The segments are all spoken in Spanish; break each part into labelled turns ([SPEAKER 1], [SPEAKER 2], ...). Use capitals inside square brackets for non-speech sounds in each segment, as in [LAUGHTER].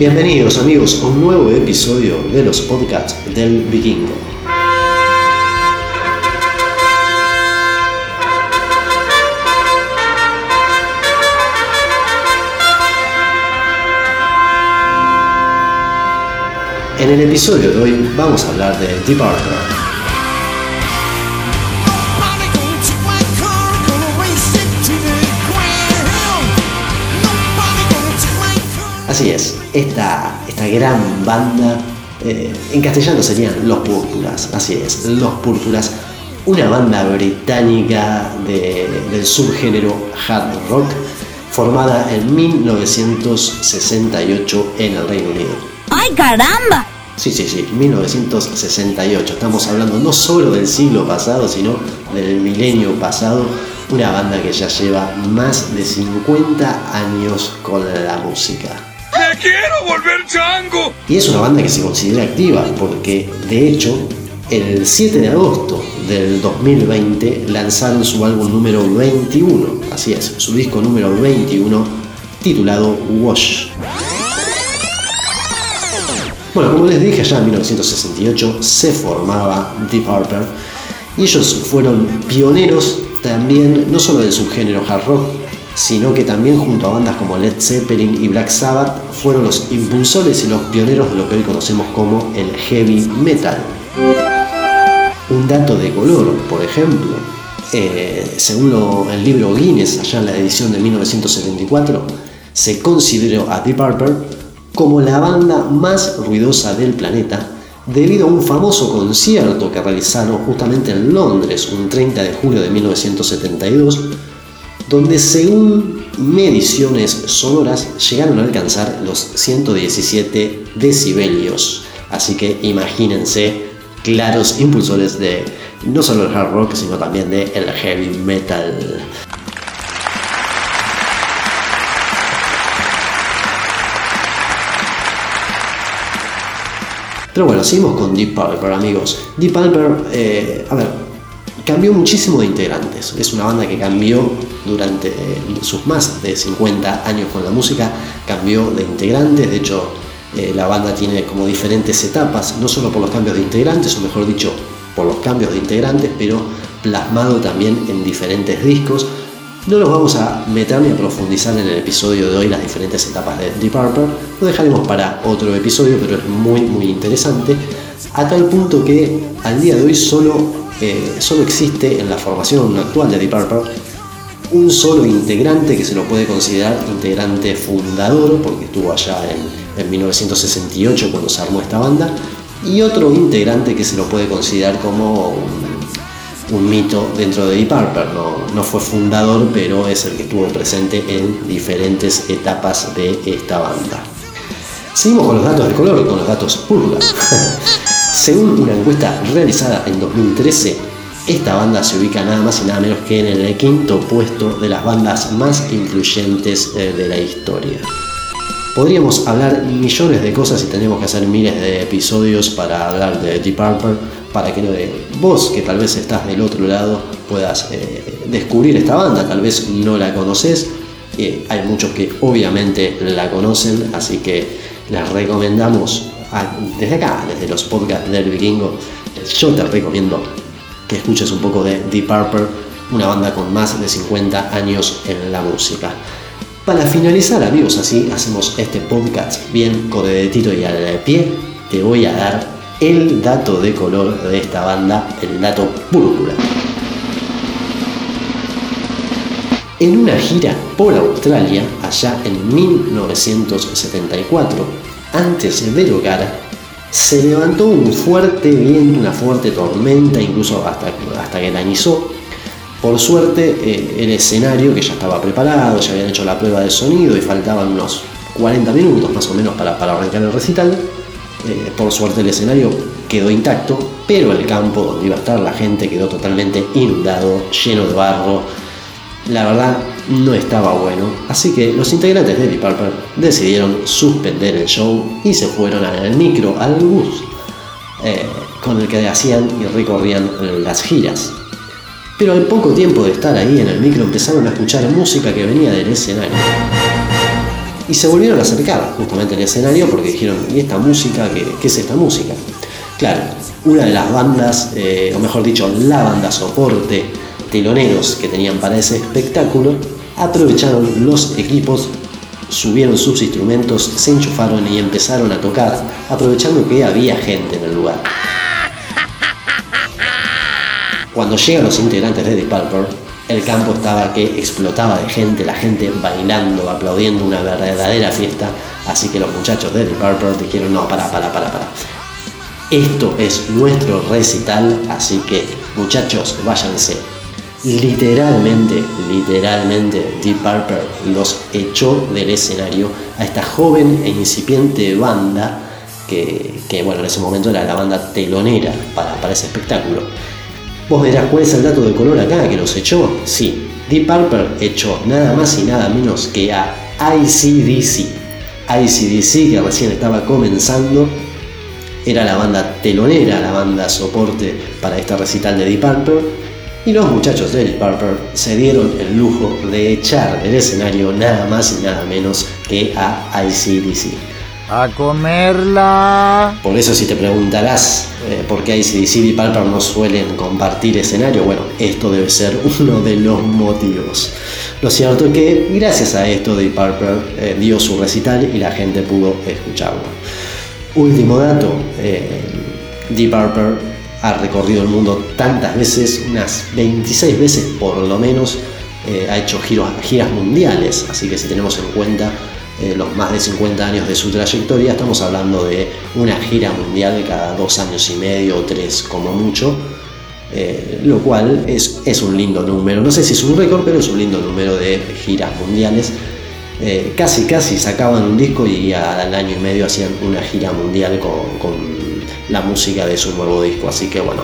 [SPEAKER 1] Bienvenidos amigos a un nuevo episodio de los podcasts del Vikingo. En el episodio de hoy vamos a hablar de Deep Purple. Así es, esta, esta gran banda, eh, en castellano serían Los Púrpuras, así es, Los Púrpuras, una banda británica del subgénero hard rock formada en 1968 en el Reino Unido.
[SPEAKER 2] ¡Ay, caramba!
[SPEAKER 1] Sí, sí, sí, 1968. Estamos hablando no solo del siglo pasado, sino del milenio pasado. Una banda que ya lleva más de 50 años con la música
[SPEAKER 3] quiero volver chango!
[SPEAKER 1] Y es una banda que se considera activa porque, de hecho, el 7 de agosto del 2020 lanzaron su álbum número 21, así es, su disco número 21, titulado Wash. Bueno, como les dije, ya en 1968 se formaba Deep Purple y ellos fueron pioneros también, no solo del subgénero hard rock, sino que también junto a bandas como Led Zeppelin y Black Sabbath fueron los impulsores y los pioneros de lo que hoy conocemos como el heavy metal. Un dato de color, por ejemplo, eh, según el libro Guinness, allá en la edición de 1974, se consideró a Deep Purple como la banda más ruidosa del planeta debido a un famoso concierto que realizaron justamente en Londres un 30 de julio de 1972 donde según mediciones sonoras llegaron a alcanzar los 117 decibelios. Así que imagínense claros impulsores de no solo el hard rock, sino también de el heavy metal. Pero bueno, seguimos con Deep Purple, amigos. Deep Purple, eh, a ver, cambió muchísimo de integrantes. Es una banda que cambió durante eh, sus más de 50 años con la música, cambió de integrantes, de hecho eh, la banda tiene como diferentes etapas, no solo por los cambios de integrantes, o mejor dicho, por los cambios de integrantes, pero plasmado también en diferentes discos. No nos vamos a meter ni a profundizar en el episodio de hoy las diferentes etapas de Deep Purple, lo dejaremos para otro episodio, pero es muy muy interesante, a tal punto que al día de hoy solo eh, solo existe en la formación actual de Deep Purple un solo integrante que se lo puede considerar integrante fundador, porque estuvo allá en, en 1968 cuando se armó esta banda, y otro integrante que se lo puede considerar como un, mito dentro de Deep Purple. No, no, fue fundador, pero es el que estuvo presente en diferentes etapas de esta banda. Seguimos con los datos de color, con los datos púrpura. [LAUGHS] Según una encuesta realizada en 2013, esta banda se ubica nada más y nada menos que en el quinto puesto de las bandas más influyentes eh, de la historia. Podríamos hablar millones de cosas y tenemos que hacer miles de episodios para hablar de Deep Purple, para que vos, que tal vez estás del otro lado, puedas eh, descubrir esta banda, tal vez no la conoces, eh, hay muchos que obviamente la conocen, así que les recomendamos desde acá, desde los podcasts del vikingo, yo te recomiendo que escuches un poco de Deep Purple, una banda con más de 50 años en la música. Para finalizar, amigos, así hacemos este podcast bien corredetito y al pie, te voy a dar el dato de color de esta banda, el dato púrpura. En una gira por Australia, allá en 1974, antes del hogar, se levantó un fuerte viento, una fuerte tormenta, incluso hasta, hasta que lanizó. Por suerte, eh, el escenario que ya estaba preparado, ya habían hecho la prueba de sonido y faltaban unos 40 minutos más o menos para, para arrancar el recital. Eh, por suerte el escenario quedó intacto, pero el campo donde iba a estar la gente quedó totalmente inundado, lleno de barro, la verdad no estaba bueno, así que los integrantes de Deep Purple decidieron suspender el show y se fueron al micro, al bus, eh, con el que hacían y recorrían las giras. Pero al poco tiempo de estar ahí en el micro empezaron a escuchar música que venía del escenario. y se volvieron a acercar justamente al escenario porque dijeron, ¿y esta música? ¿Qué, es esta música? Claro, una de las bandas, eh, o mejor dicho, la banda soporte teloneros que tenían para ese espectáculo, aprovecharon los equipos, subieron sus instrumentos, se enchufaron y empezaron a tocar, aprovechando que había gente en el lugar. Cuando llegan los integrantes de Deep Purple, el campo estaba que explotaba de gente, la gente bailando, aplaudiendo una verdadera fiesta, así que los muchachos de Deep Purple dijeron, no, para, para, para, para. Esto es nuestro recital, así que muchachos, váyanse. Literalmente, literalmente, Deep Purple los echó del escenario a esta joven e incipiente banda que, bueno, en ese momento era la banda telonera para, para ese espectáculo. Vos verás cuál es el dato de color acá que los echó. Sí, Deep Purple echó nada más y nada menos que a ICDC. ICDC que recién estaba comenzando. Era la banda telonera, la banda soporte para esta recital de Deep Purple. Y los muchachos de Deep Purple se dieron el lujo de echar del escenario nada más y nada menos que a ICDC.
[SPEAKER 2] A comerla.
[SPEAKER 1] Por eso si te preguntarás eh, por qué ICDC y Palper no suelen compartir escenario, bueno, esto debe ser [LAUGHS] uno de los motivos. Lo cierto es que gracias a esto Deep Purple eh, dio su recital y la gente pudo escucharlo. Último dato, eh, Deep Purple ha recorrido el mundo tantas veces, unas 26 veces por lo menos, eh, ha hecho giros, giras mundiales, así que si tenemos en cuenta eh, los más de 50 años de su trayectoria, estamos hablando de una gira mundial cada dos años y medio o tres como mucho, eh, lo cual es, es, un lindo número, no sé si es un récord, pero es un lindo número de giras mundiales. Casi casi sacaban un disco y al año y medio hacían una gira mundial con la música de su nuevo disco, así que bueno.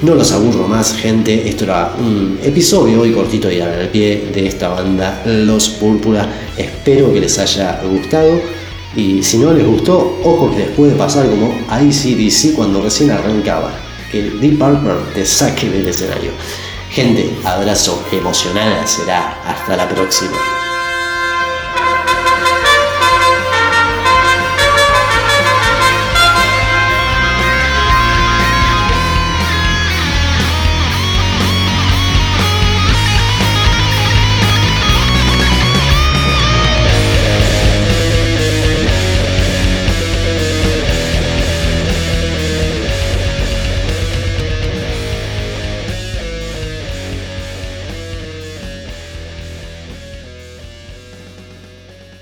[SPEAKER 1] No los aburro más, gente. Esto era un episodio hoy cortito y al pie de esta banda, Los Púrpura. Espero que les haya gustado. Y si no les gustó, ojo que les puede pasar como ICDC cuando recién arrancaba. Que el Deep Purple te saque del escenario. Gente, abrazo emocional. Será hasta la próxima.